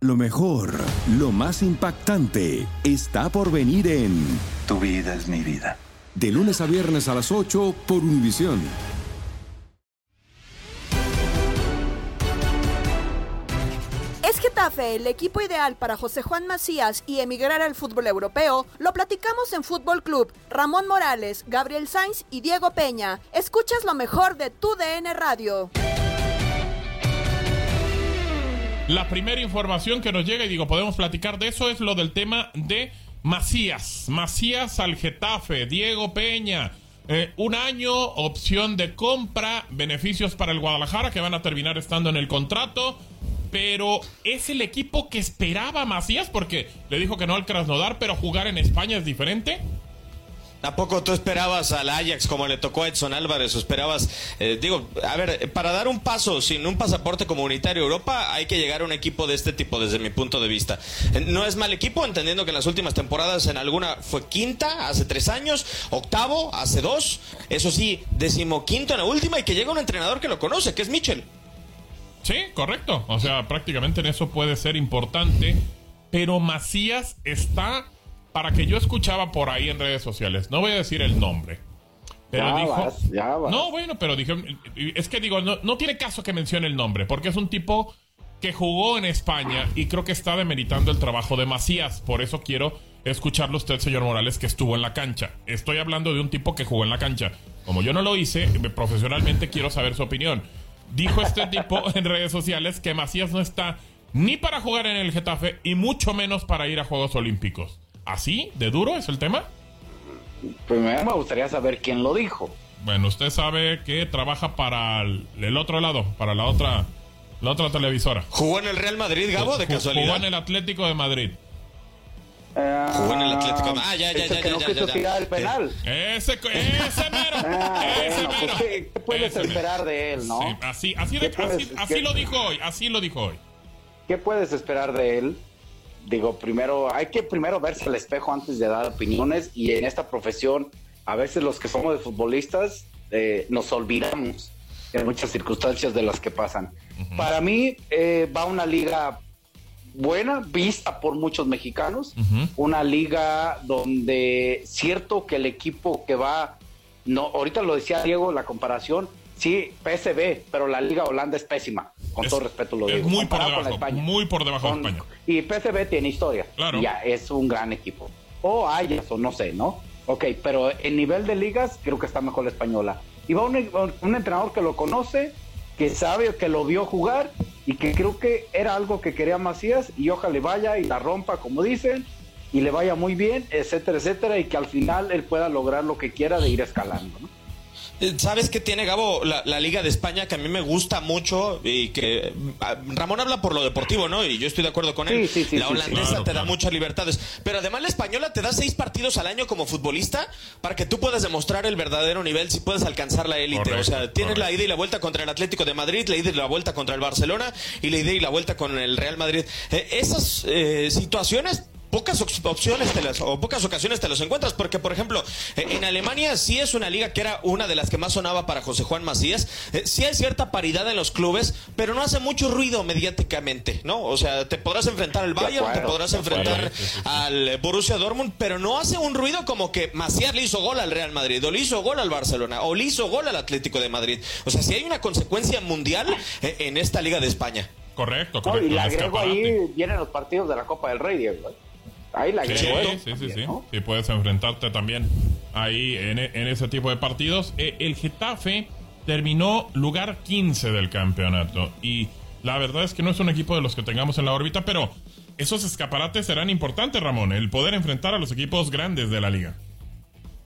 Lo mejor, lo más impactante, está por venir en Tu vida es mi vida. De lunes a viernes a las 8 por Univisión. ¿Es Getafe el equipo ideal para José Juan Macías y emigrar al fútbol europeo? Lo platicamos en Fútbol Club. Ramón Morales, Gabriel Sainz y Diego Peña. Escuchas lo mejor de tu DN Radio. La primera información que nos llega, y digo, podemos platicar de eso, es lo del tema de Macías. Macías al Getafe, Diego Peña. Eh, un año, opción de compra, beneficios para el Guadalajara que van a terminar estando en el contrato. Pero es el equipo que esperaba Macías porque le dijo que no al Krasnodar, pero jugar en España es diferente. ¿A poco tú esperabas al Ajax como le tocó a Edson Álvarez? ¿O esperabas, eh, digo, a ver, para dar un paso sin un pasaporte comunitario a Europa hay que llegar a un equipo de este tipo desde mi punto de vista. Eh, No es mal equipo, entendiendo que en las últimas temporadas en alguna fue quinta hace tres años, octavo hace dos, eso sí, decimoquinto en la última y que llega un entrenador que lo conoce, que es Mitchell. Sí, correcto. O sea, prácticamente en eso puede ser importante. Pero Macías está para que yo escuchaba por ahí en redes sociales. No voy a decir el nombre. Pero Ya dijo. vas, ya vas. No, bueno, pero dije. Es que digo, no, no tiene caso que mencione el nombre, porque es un tipo que jugó en España y creo que está demeritando el trabajo de Macías. Por eso quiero escucharlo usted, señor Morales, que estuvo en la cancha. Estoy hablando de un tipo que jugó en la cancha. Como yo no lo hice, profesionalmente quiero saber su opinión. Dijo este tipo en redes sociales que Macías no está ni para jugar en el Getafe y mucho menos para ir a Juegos Olímpicos. ¿Así? ¿De duro es el tema? Primero me gustaría saber quién lo dijo. Bueno, usted sabe que trabaja para el, el otro lado, para la otra, la otra televisora. ¿Jugó en el Real Madrid, Gabo, de casualidad? Jugó en el Atlético de Madrid. Jugó en el Atlético. Ah, ya, ya, Ese ya, que ya, no ya, quiso ya. tirar el penal. Ese, co- ese mero. Ah, ese bueno, mero. pues, ¿qué, qué puedes Ese mero. esperar de él, no? Sí, así, así, de- ¿Qué puedes- así, así qué- lo dijo hoy, así lo dijo hoy. ¿Qué puedes esperar de él? Digo, primero, hay que primero verse al espejo antes de dar opiniones y en esta profesión, a veces los que somos de futbolistas eh, nos olvidamos de muchas circunstancias de las que pasan. Para mí eh, va una liga buena, vista por muchos mexicanos, una liga donde cierto que el equipo que va, no, ahorita lo decía Diego, la comparación, sí, PSV, pero la liga Holanda es pésima, con Es- todo respeto lo es digo. muy por comparado con la debajo, España. muy por debajo de España. Y PSV tiene historia, Claro. ya es un gran equipo. O Ajax, o no sé, ¿no? Ok, pero en nivel de ligas creo que está mejor la española. Y va un, un entrenador que lo conoce, que sabe, que lo vio jugar y que creo que era algo que quería Macías y ojalá le vaya y la rompa, como dicen, y le vaya muy bien, etcétera, etcétera, y que al final él pueda lograr lo que quiera de ir escalando, ¿no? Eh, ¿Sabes qué tiene, Gabo, la, Liga de España que a mí me gusta mucho y que ah, Ramón habla por lo deportivo, ¿no? Y yo estoy de acuerdo con él. la holandesa te da muchas libertades, pero además la española te da seis partidos al año como futbolista para que tú puedas demostrar el verdadero nivel si puedes alcanzar la élite. O sea, tienes la ida y la vuelta contra el Atlético de Madrid, la ida y la vuelta contra el Barcelona y la ida y la vuelta con el Real Madrid. Eh, esas eh, situaciones pocas opciones te las, o pocas ocasiones te los encuentras, porque por ejemplo, eh, en Alemania sí es una liga que era una de las que más sonaba para José Juan Macías, eh, sí hay cierta paridad en los clubes, pero no hace mucho ruido mediáticamente, ¿no? O sea, te podrás enfrentar al Bayern, te podrás enfrentar al Borussia Dortmund, pero no hace un ruido como que Macías le hizo gol al Real Madrid, o le hizo gol al Barcelona, o le hizo gol al Atlético de Madrid. O sea, si hay una consecuencia mundial eh, en esta liga de España. Correcto, correcto. y le agrego ahí vienen los partidos de la Copa del Rey, Diego. Ahí la sí, sí, sí, sí, sí. puedes enfrentarte también ahí en, en ese tipo de partidos. Eh, el Getafe terminó lugar 15 del campeonato y la verdad es que no es un equipo de los que tengamos en la órbita, pero esos escaparates serán importantes, Ramón, el poder enfrentar a los equipos grandes de la liga.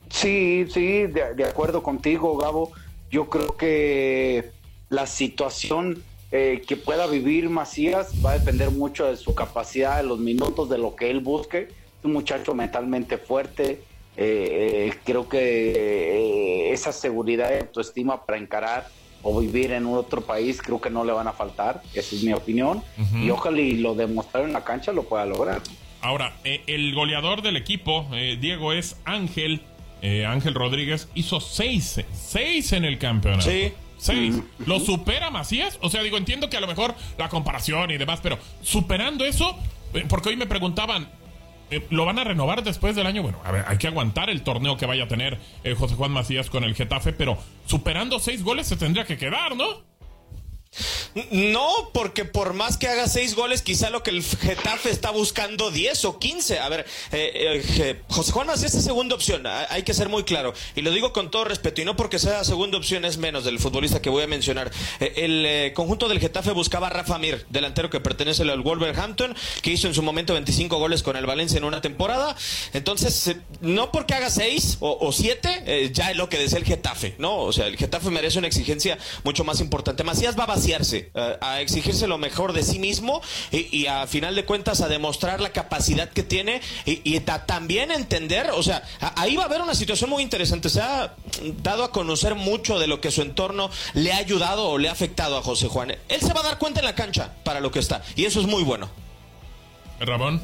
Sí, sí, de, de acuerdo contigo, Gabo. Yo creo que la situación eh, que pueda vivir Macías va a depender mucho de su capacidad, de los minutos, de lo que él busque. Es un muchacho mentalmente fuerte. Eh, eh, creo que esa seguridad y autoestima para encarar o vivir en otro país creo que no le van a faltar. Esa es mi opinión. Y ojalá y lo demostrar en la cancha lo pueda lograr. Ahora, el goleador del equipo, Diego, es Ángel. Ángel Rodríguez hizo seis, seis en el campeonato. Sí. Seis. ¿Lo supera Macías? O sea, digo, entiendo que a lo mejor la comparación y demás, pero superando eso, eh, porque hoy me preguntaban, eh, ¿lo van a renovar después del año? Bueno, a ver, hay que aguantar el torneo que vaya a tener eh, José Juan Macías con el Getafe, pero superando seis goles se tendría que quedar, ¿no? No, porque por más que haga seis goles, quizá lo que el Getafe está buscando 10 o 15. A ver, eh, eh, José Juan Macías es segunda opción, hay que ser muy claro. Y lo digo con todo respeto, y no porque sea segunda opción es menos del futbolista que voy a mencionar. Eh, el conjunto del Getafe buscaba a Rafa Mir, delantero que pertenece al Wolverhampton, que hizo en su momento 25 goles con el Valencia en una temporada. Entonces, no porque haga seis o, siete, ya es lo que desea el Getafe, ¿no? O sea, el Getafe merece una exigencia mucho más importante. Macías va a vaciarse eh, a exigirse lo mejor de sí mismo y, a final de cuentas a demostrar la capacidad que tiene y, también entender, o sea, ahí va a haber una situación muy interesante. Se ha dado a conocer mucho de lo que su entorno le ha ayudado o le ha afectado a José Juan. Él se va a dar cuenta en la cancha para lo que está y eso es muy bueno. Ramón.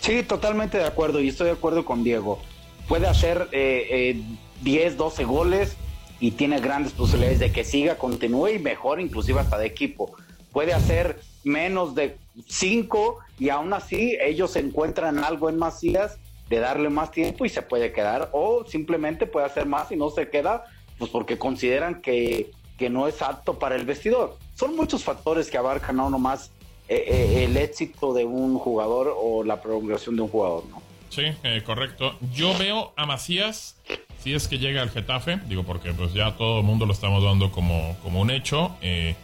Sí, totalmente de acuerdo y estoy de acuerdo con Diego. Puede hacer eh, 10, eh, 12 goles y tiene grandes posibilidades de que siga, continúe y mejor inclusive hasta de equipo. Puede hacer menos de cinco y aún así ellos encuentran algo en Macías de darle más tiempo y se puede quedar o simplemente puede hacer más y no se queda pues porque consideran que, que no es apto para el vestidor. Son muchos factores que abarcan no nomás eh, eh, el éxito de un jugador o la prolongación de un jugador, ¿no? Sí, eh, correcto. Yo veo a Macías si es que llega al Getafe, digo porque pues ya todo el mundo lo estamos dando como, como un hecho, eh,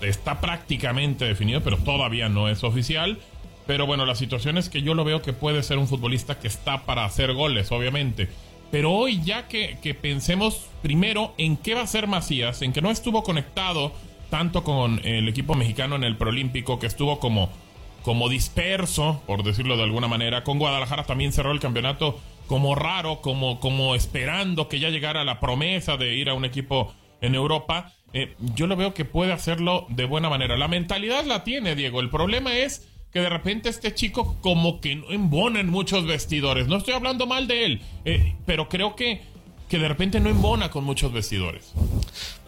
está prácticamente definido, pero todavía no es oficial. Pero bueno, la situación es que yo lo veo que puede ser un futbolista que está para hacer goles, obviamente. Pero hoy ya que, que pensemos primero en qué va a ser Macías, en que no estuvo conectado tanto con el equipo mexicano en el Prolímpico, que estuvo como, como disperso, por decirlo de alguna manera. Con Guadalajara también cerró el campeonato como raro, como, como esperando que ya llegara la promesa de ir a un equipo en Europa. Eh, yo lo veo que puede hacerlo de buena manera. La mentalidad la tiene, Diego. El problema es que de repente este chico como que no embona en muchos vestidores. No estoy hablando mal de él, eh, pero creo que, que de repente no embona con muchos vestidores.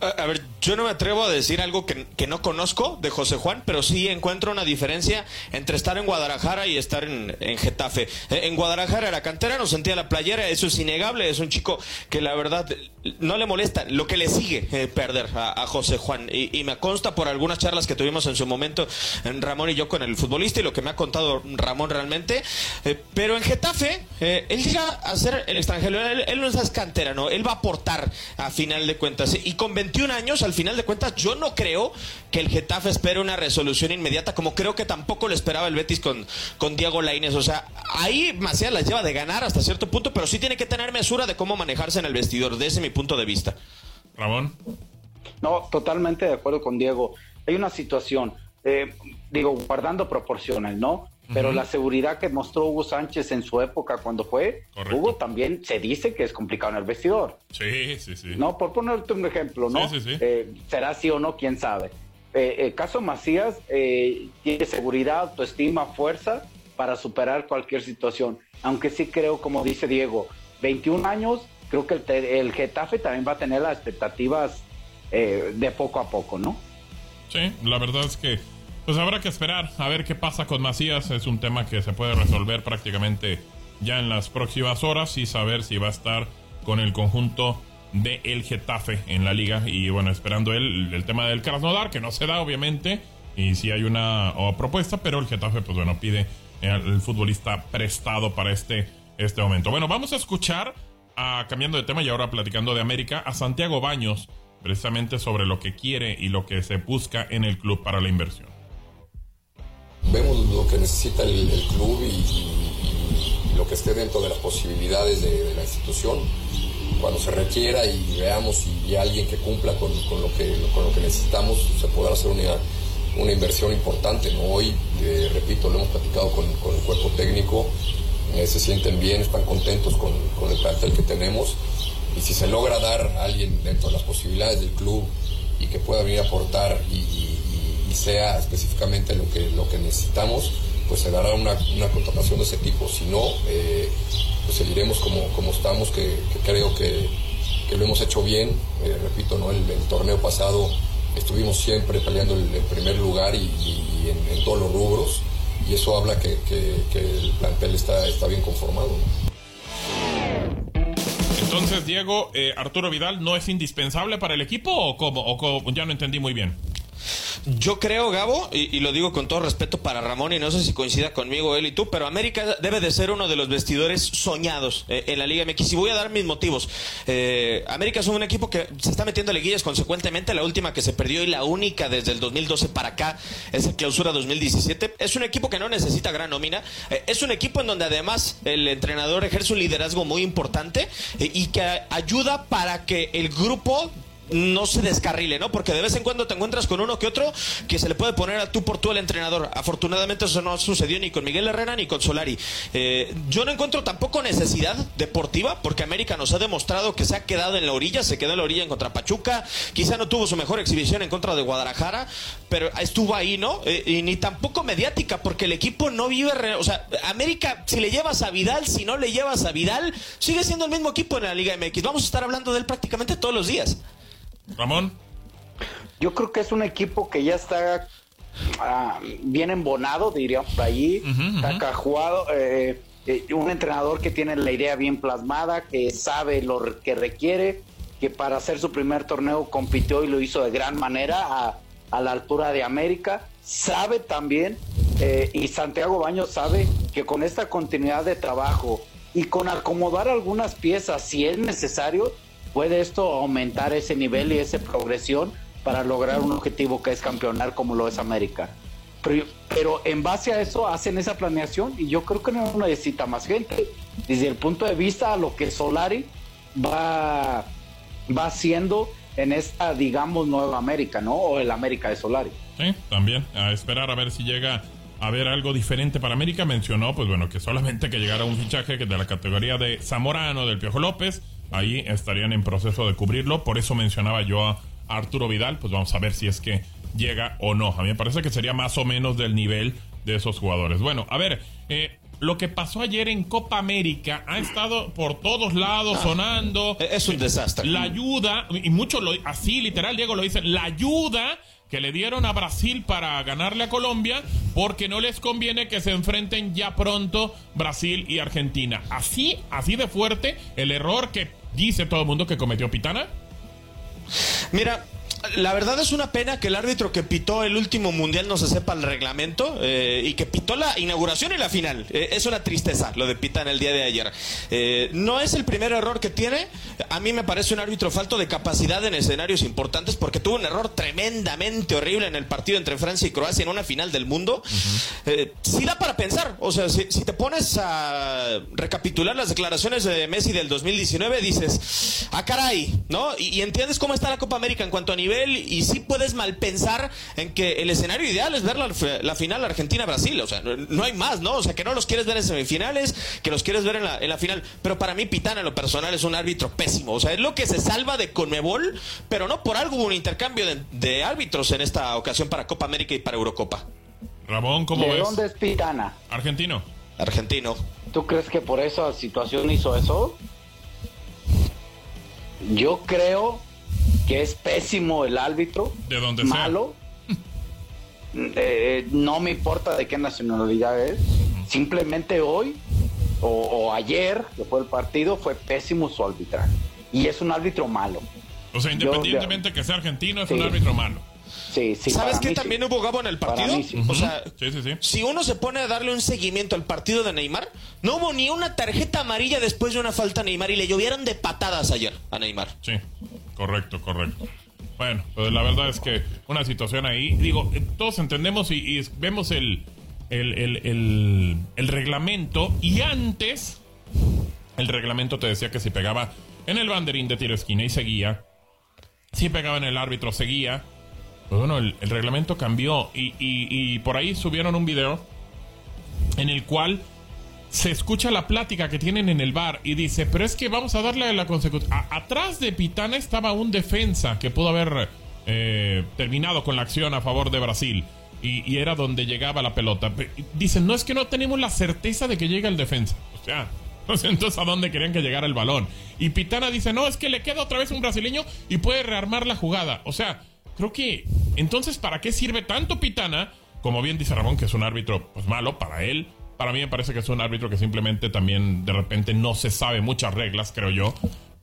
A, ver, yo no me atrevo a decir algo que, no conozco de José Juan, pero sí encuentro una diferencia entre estar en Guadalajara y estar en, Getafe. Eh, en Guadalajara era cantera, no sentía la playera, eso es innegable, es un chico que la verdad no le molesta lo que le sigue eh, perder a, José Juan. Y, me consta por algunas charlas que tuvimos en su momento en Ramón y yo con el futbolista y lo que me ha contado Ramón realmente. Eh, pero en Getafe, él llega a ser el extranjero, él, no es cantera, ¿no? Él va a aportar a final de cuentas y con 21 años, al final de cuentas, yo no creo que el Getafe espere una resolución inmediata, como creo que tampoco lo esperaba el Betis con, con Diego Lainez. O sea, ahí Macías las lleva de ganar hasta cierto punto, pero sí tiene que tener mesura de cómo manejarse en el vestidor, desde mi punto de vista. Ramón. No, totalmente de acuerdo con Diego. Hay una situación, eh, digo, guardando proporciones, ¿no? Pero la seguridad que mostró Hugo Sánchez en su época cuando fue, Hugo también se dice que es complicado en el vestidor. Sí, sí, sí. No, por ponerte un ejemplo, ¿no? Sí, sí, sí. Eh, será así o no, quién sabe. Eh, el caso Macías eh, tiene seguridad, autoestima, fuerza para superar cualquier situación. Aunque sí creo, como dice Diego, 21 años, creo que el, el Getafe también va a tener las expectativas de poco a poco, ¿no? Sí, la verdad es que pues habrá que esperar a ver qué pasa con Macías. Es un tema que se puede resolver prácticamente ya en las próximas horas y saber si va a estar con el conjunto de el Getafe en la liga. Y bueno, esperando el, el tema del Krasnodar, que no se da obviamente. Y si hay una propuesta, pero el Getafe, pues bueno, pide el futbolista prestado para este, este momento. Bueno, vamos a escuchar, a, cambiando de tema y ahora platicando de América, a Santiago Baños, precisamente sobre lo que quiere y lo que se busca en el club para la inversión vemos lo que necesita el, club y, lo que esté dentro de las posibilidades de, la institución. Cuando se requiera y veamos si hay alguien que cumpla con, lo, que, con lo que necesitamos, se podrá hacer una, una inversión importante. ¿no? Hoy, eh, repito, lo hemos platicado con, el cuerpo técnico, eh, se sienten bien, están contentos con, el plantel que tenemos y si se logra dar a alguien dentro de las posibilidades del club y que pueda venir a aportar y sea específicamente lo que, lo que necesitamos, pues se dará una, una contratación de ese tipo. Si no, eh, pues seguiremos como, como estamos, que, creo que, lo hemos hecho bien. Eh, repito, ¿no? El, torneo pasado estuvimos siempre peleando el, primer lugar y, en, todos los rubros, y eso habla que, el plantel está, está bien conformado. Entonces, Diego, eh, Arturo Vidal no es indispensable para el equipo o cómo? O ya no entendí muy bien. Yo creo, Gabo, y, lo digo con todo respeto para Ramón, y no sé si coincida conmigo él y tú, pero América debe de ser uno de los vestidores soñados eh, en la Liga MX. Y voy a dar mis motivos. Eh, América es un equipo que se está metiendo liguillas consecuentemente. La última que se perdió y la única desde el 2012 para acá es el clausura 2017. Es un equipo que no necesita gran nómina. Eh, es un equipo en donde además el entrenador ejerce un liderazgo muy importante y que ayuda para que el grupo no se descarrile, ¿no? Porque de vez en cuando te encuentras con uno que otro que se le puede poner a tú por tú el entrenador. Afortunadamente eso no sucedió ni con Miguel Herrera ni con Solari. Eh, yo no encuentro tampoco necesidad deportiva porque América nos ha demostrado que se ha quedado en la orilla, se quedó en la orilla en contra Pachuca, quizá no tuvo su mejor exhibición en contra de Guadalajara, pero estuvo ahí, ¿no? Eh, y ni tampoco mediática porque el equipo no vive, o sea, América si le llevas a Vidal, si no le llevas a Vidal, sigue siendo el mismo equipo en la Liga MX. Vamos a estar hablando de él prácticamente todos los días. Ramón. Yo creo que es un equipo que ya está ah, bien embonado, diría por allí. Está jugado. Eh, eh, un entrenador que tiene la idea bien plasmada, que sabe lo que requiere, que para hacer su primer torneo compitió y lo hizo de gran manera a, a la altura de América. Sabe también, eh, y Santiago Baños sabe que con esta continuidad de trabajo y con acomodar algunas piezas, si es necesario, puede esto aumentar ese nivel y esa progresión para lograr un objetivo que es campeonar como lo es América. Pero, en base a eso hacen esa planeación y yo creo que no necesita más gente. Desde el punto de vista a lo que Solari va, va haciendo en esta, digamos, nueva América, ¿no? O el América de Solari. Sí, también. A esperar a ver si llega a ver algo diferente para América. Mencionó, pues bueno, que solamente que llegara un fichaje que de la categoría de Zamorano, del Piojo López, ahí estarían en proceso de cubrirlo. Por eso mencionaba yo a Arturo Vidal, pues vamos a ver si es que llega o no. A mí me parece que sería más o menos del nivel de esos jugadores. Bueno, a ver, eh, lo que pasó ayer en Copa América ha estado por todos lados ah, sonando. Es un desastre. La ayuda, y muchos lo, así literal, Diego lo dicen, la ayuda que le dieron a Brasil para ganarle a Colombia porque no les conviene que se enfrenten ya pronto Brasil y Argentina. Así, así de fuerte el error que dice todo el mundo que cometió Pitana. Mira, La verdad es una pena que el árbitro que pitó el último mundial no se sepa el reglamento eh, y que pitó la inauguración y la final. Eh, es una tristeza lo de Pitana el día de ayer. Eh, no es el primer error que tiene. A mí me parece un árbitro falto de capacidad en escenarios importantes porque tuvo un error tremendamente horrible en el partido entre Francia y Croacia en una final del mundo. sí da para pensar. O sea, si, si te pones a recapitular las declaraciones de Messi del 2019, dices, ah, caray, ¿no? Y, y entiendes cómo está la Copa América en cuanto a nivel y sí puedes mal pensar en que el escenario ideal es ver la, final Argentina-Brasil. O sea, no, hay más, ¿no? O sea, que no los quieres ver en semifinales, que los quieres ver en la, en la final. Pero para mí, Pitana, en lo personal, es un árbitro pésimo. O sea, es lo que se salva de Conmebol, pero no por algo hubo un intercambio de, árbitros en esta ocasión para Copa América y para Eurocopa. Ramón, ¿cómo ¿De dónde es Pitana? Argentino. Argentino. ¿Tú crees que por esa situación hizo eso? Yo creo que es pésimo el árbitro. De donde malo. Eh, no me importa de qué nacionalidad es. Simplemente hoy o, ayer, que fue el partido, fue pésimo su arbitraje. Y es un árbitro malo. O sea, independientemente que sea argentino, es un árbitro malo. Sí, sí, ¿Sabes qué también hubo Gabo en el partido? O sea, si uno se pone a darle un seguimiento al partido de Neymar, no hubo ni una tarjeta amarilla después de una falta a Neymar y le llovieron de patadas ayer a Neymar. Sí, correcto, correcto. Bueno, pues la verdad es que una situación ahí, digo, eh, todos entendemos y, vemos el, el, el, reglamento y antes el reglamento te decía que si pegaba en el banderín de tiro esquina y seguía, si pegaba en el árbitro seguía, pues bueno, el, reglamento cambió y, por ahí subieron un video en el cual se escucha la plática que tienen en el bar y dice, pero es que vamos a darle la consecución. Atrás de Pitana estaba un defensa que pudo haber eh, terminado con la acción a favor de Brasil. Y, era donde llegaba la pelota. Dicen, no es que no tenemos la certeza de que llega el defensa. O sea, entonces a dónde querían que llegara el balón. Y Pitana dice, no, es que le queda otra vez un brasileño y puede rearmar la jugada. O sea, creo que entonces, ¿para qué sirve tanto Pitana? Como bien dice Ramón, que es un árbitro pues malo para él. Para mí me parece que es un árbitro que simplemente también de repente no se sabe muchas reglas, creo yo.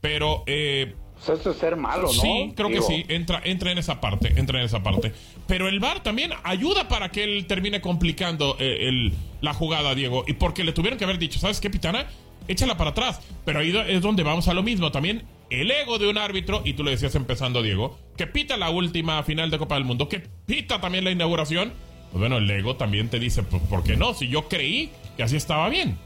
Pero eh, eso es ser malo, ¿no? Sí, creo que sí, entra, entra en esa parte, entra en esa parte. Pero el VAR también ayuda para que él termine complicando eh, el, la jugada, Diego. Y porque le tuvieron que haber dicho, ¿sabes qué, Pitana? Échala para atrás. Pero ahí es donde vamos a lo mismo. También el ego de un árbitro, y tú lo decías empezando, Diego, que pita la última final de Copa del Mundo, que pita también la inauguración, pues bueno, el ego también te dice, pues, ¿por qué no? Si yo creí que así estaba bien.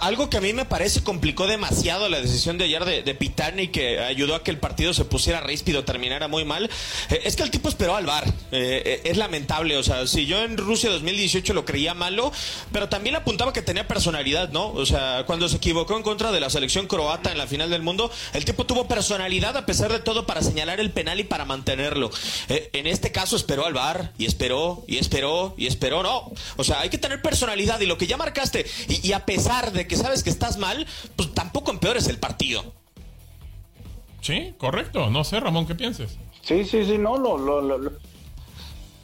Algo que a mí me parece complicó demasiado la decisión de ayer de, de Pitani que ayudó a que el partido se pusiera ríspido, terminara muy mal, eh, es que el tipo esperó al bar. Eh, eh, es lamentable, o sea, si yo en Rusia 2018 lo creía malo, pero también apuntaba que tenía personalidad, ¿no? O sea, cuando se equivocó en contra de la selección croata en la final del mundo, el tipo tuvo personalidad a pesar de todo para señalar el penal y para mantenerlo. en este caso esperó al bar y esperó y esperó y esperó, no. O sea, hay que tener personalidad y lo que ya marcaste y a pesar de que sabes que estás mal, pues tampoco empeores el partido. Sí, correcto. No sé, Ramón, ¿qué pienses? Sí, sí, sí, no, lo, lo,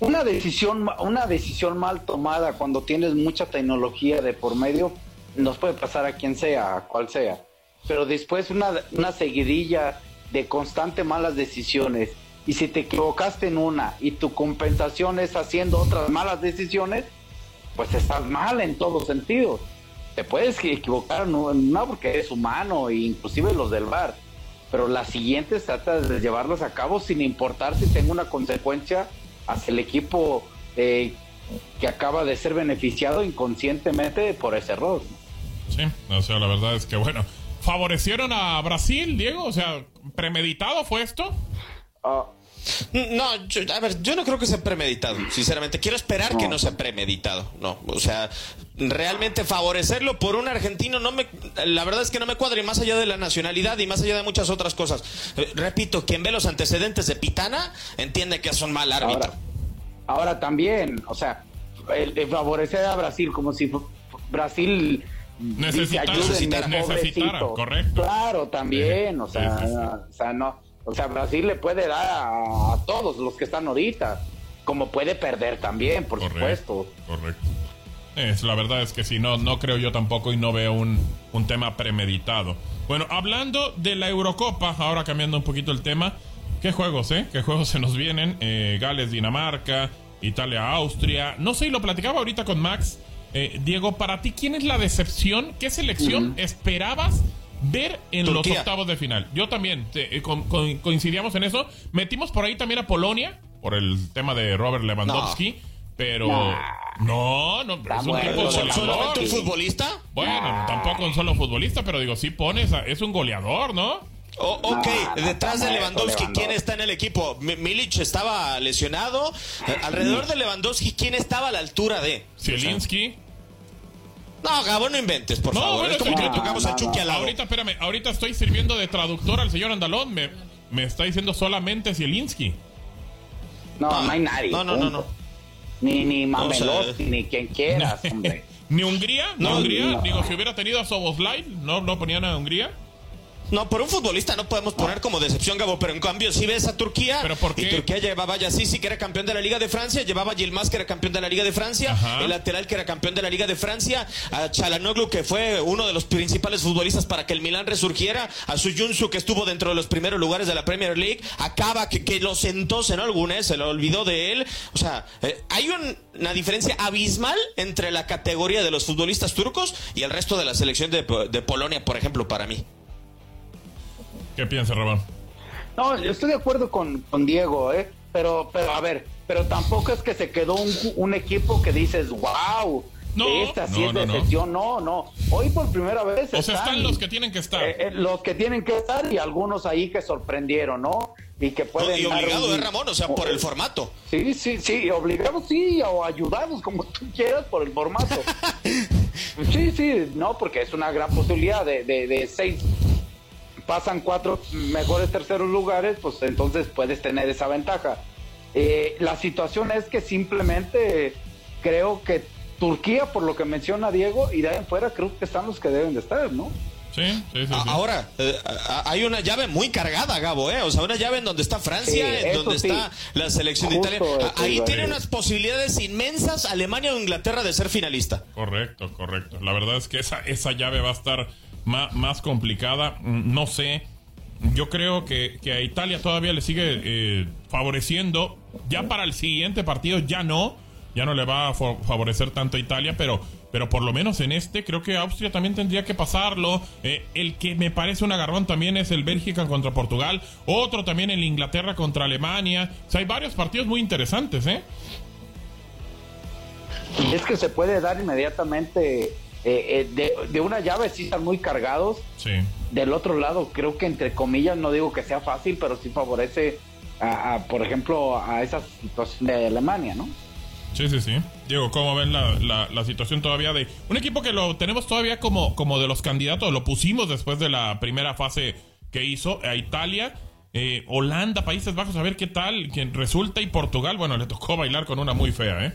una decisión, una decisión mal tomada cuando tienes mucha tecnología de por medio, nos puede pasar a quien sea, a cual sea. Pero después una, una seguidilla de constante malas decisiones. Y si te equivocaste en una y tu compensación es haciendo otras malas decisiones, pues estás mal en todos sentidos te puedes equivocar, no, porque eres humano, e inclusive los del bar, pero las siguientes trata de llevarlas a cabo sin importar si tengo una consecuencia hacia el equipo eh, que acaba de ser beneficiado inconscientemente por ese error. Sí, o sea, la verdad es que bueno, favorecieron a Brasil, Diego, o sea, premeditado fue esto. Ah, no, a ver, yo no creo que sea premeditado, sinceramente. Quiero esperar que no sea premeditado. No, o sea, realmente favorecerlo por un argentino no me la verdad es que no me cuadra y más allá de la nacionalidad y más allá de muchas otras cosas. Eh, repito, quien ve los antecedentes de Pitana entiende que es un mal árbitro. Ahora, también, o sea, el, favorecer a Brasil como si Brasil necesitara, necesitara, correcto. Claro, también, o sea, o sea, no o sea, Brasil le puede dar a, todos los que están ahorita, como puede perder también, por supuesto. Correcto. Es, la verdad es que sí, no, no creo yo tampoco y no veo un, tema premeditado. Bueno, hablando de la Eurocopa, ahora cambiando un poquito el tema, qué juegos, ¿eh? Qué juegos se nos vienen. Eh, Gales, Dinamarca, Italia, Austria. No sé, lo platicaba ahorita con Max. Eh, Diego, para ti, ¿quién es la decepción? ¿Qué selección esperabas ver en los octavos de final? Yo también, eh, coincidíamos en eso. Metimos por ahí también a Polonia, por el tema de Robert Lewandowski. Pero no, no, es un tipo ¿Solamente un futbolista? Bueno, tampoco un solo futbolista, pero digo, sí pones, es un goleador, ¿no? ok, detrás de Lewandowski, ¿quién está en el equipo? Milic estaba lesionado. Alrededor de Lewandowski, ¿quién estaba a la altura de? Zielinski. No, Gabo, no inventes, por favor. es como que le tocamos a Chucky al lado. Ahorita, espérame, ahorita estoy sirviendo de traductor al señor Andalón. Me, me está diciendo solamente Zielinski. No, no, hay nadie. No, no, no, no. Ni, ni Mamelotti, ni quien quieras, hombre. ¿Ni Hungría? ¿No, Hungría? Digo, si hubiera tenido a Soboslai, ¿no, no ponían a Hungría? No, por un futbolista no podemos poner como decepción, Gabo, pero en cambio si ves a Turquía, ¿Pero por y Turquía llevaba a Yassisi, que era campeón de la Liga de Francia, llevaba a Yilmaz, que era campeón de la Liga de Francia, el lateral, que era campeón de la Liga de Francia, a Chalanoglu, que fue uno de los principales futbolistas para que el Milán resurgiera, a Suyunsu, que estuvo dentro de los primeros lugares de la Premier League, a Cava, que, que lo sentó en se lo olvidó de él. O sea, eh, hay una diferencia abismal entre la categoría de los futbolistas turcos y el resto de la selección de, de Polonia, por ejemplo, para mí. ¿Qué piensa, Ramón? No, yo estoy de acuerdo con, Diego, ¿eh? Pero, pero a ver, pero tampoco es que se quedó un, equipo que dices, wow, no, esta sí no, es no, no, no. Hoy por primera vez. O sea, están los que tienen que estar. Eh, eh, los que tienen que estar y algunos ahí que sorprendieron, ¿no? Y que pueden. y obligado, ¿eh, Ramón? O sea, por el formato. Sí, sí, sí, obligados sí, o ayudados, como tú quieras, por el formato. sí, sí, no, porque es una gran posibilidad de, de, de seis pasan cuatro mejores terceros lugares, pues entonces puedes tener esa ventaja. Eh, la situación es que simplemente creo que Turquía, por lo que menciona Diego, y de ahí en fuera creo que están los que deben de estar, ¿no? Sí, sí, sí, Ahora, eh, hay una llave muy cargada, Gabo, ¿eh? O sea, una llave en donde está Francia, en donde está la selección de Italia. Ahí tiene unas posibilidades inmensas Alemania o Inglaterra de ser finalista. Correcto, correcto. La verdad es que esa, esa llave va a estar más, complicada. Mm, no sé. Yo creo que, a Italia todavía le sigue eh, favoreciendo. Ya para el siguiente partido ya no. Ya no le va a favorecer tanto a Italia, pero, pero por lo menos en este creo que Austria también tendría que pasarlo. Eh, el que me parece un agarrón también es el Bélgica contra Portugal. Otro también el Inglaterra contra Alemania. O sea, hay varios partidos muy interesantes, ¿eh? Es que se puede dar inmediatamente eh, eh, de, una llave sí están muy cargados. Sí. Del otro lado, creo que entre comillas, no digo que sea fácil, pero sí favorece, a, por ejemplo, a esa situación de Alemania, ¿no? Sí, sí, sí. Diego, ¿cómo ven la, la, situación todavía de un equipo que lo tenemos todavía como, como de los candidatos? Lo pusimos después de la primera fase que hizo a Italia. Eh, Holanda, Países Bajos, a ver qué tal, quién resulta y Portugal, bueno, le tocó bailar con una muy fea, ¿eh?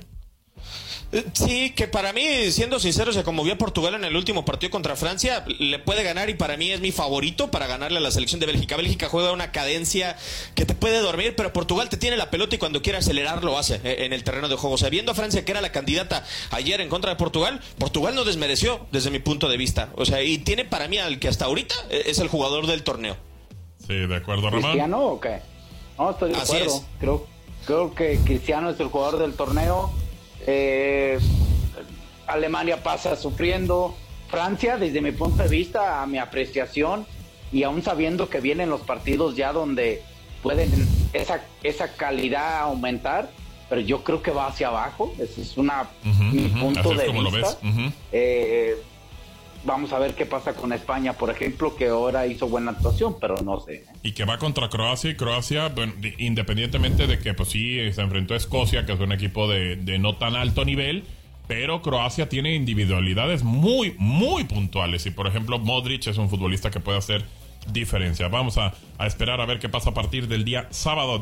Sí, que para mí, siendo sincero, se conmovió a Portugal en el último partido contra Francia. Le puede ganar y para mí es mi favorito para ganarle a la selección de Bélgica. Bélgica juega una cadencia que te puede dormir, pero Portugal te tiene la pelota y cuando quiere acelerar lo hace eh, en el terreno de juego. O sea, viendo a Francia que era la candidata ayer en contra de Portugal, Portugal no desmereció desde mi punto de vista. O sea, y tiene para mí al que hasta ahorita eh, es el jugador del torneo. Sí, de acuerdo, Ramón. ¿Cristiano o qué? No, estoy de acuerdo. Creo, creo que Cristiano es el jugador del torneo eh, Alemania pasa sufriendo. Francia, desde mi punto de vista, a mi apreciación, y aún sabiendo que vienen los partidos ya donde pueden esa, esa calidad aumentar, pero yo creo que va hacia abajo. Ese es una, mi punto de vista. Eh, vamos a ver qué pasa con España, por ejemplo, que ahora hizo buena actuación, pero no sé. Y que va contra Croacia y Croacia, independientemente de que pues sí se enfrentó a Escocia, que es un equipo de, no tan alto nivel, pero Croacia tiene individualidades muy, muy puntuales. Y por ejemplo, Modric es un futbolista que puede hacer diferencia. Vamos a, a esperar a ver qué pasa a partir del día sábado.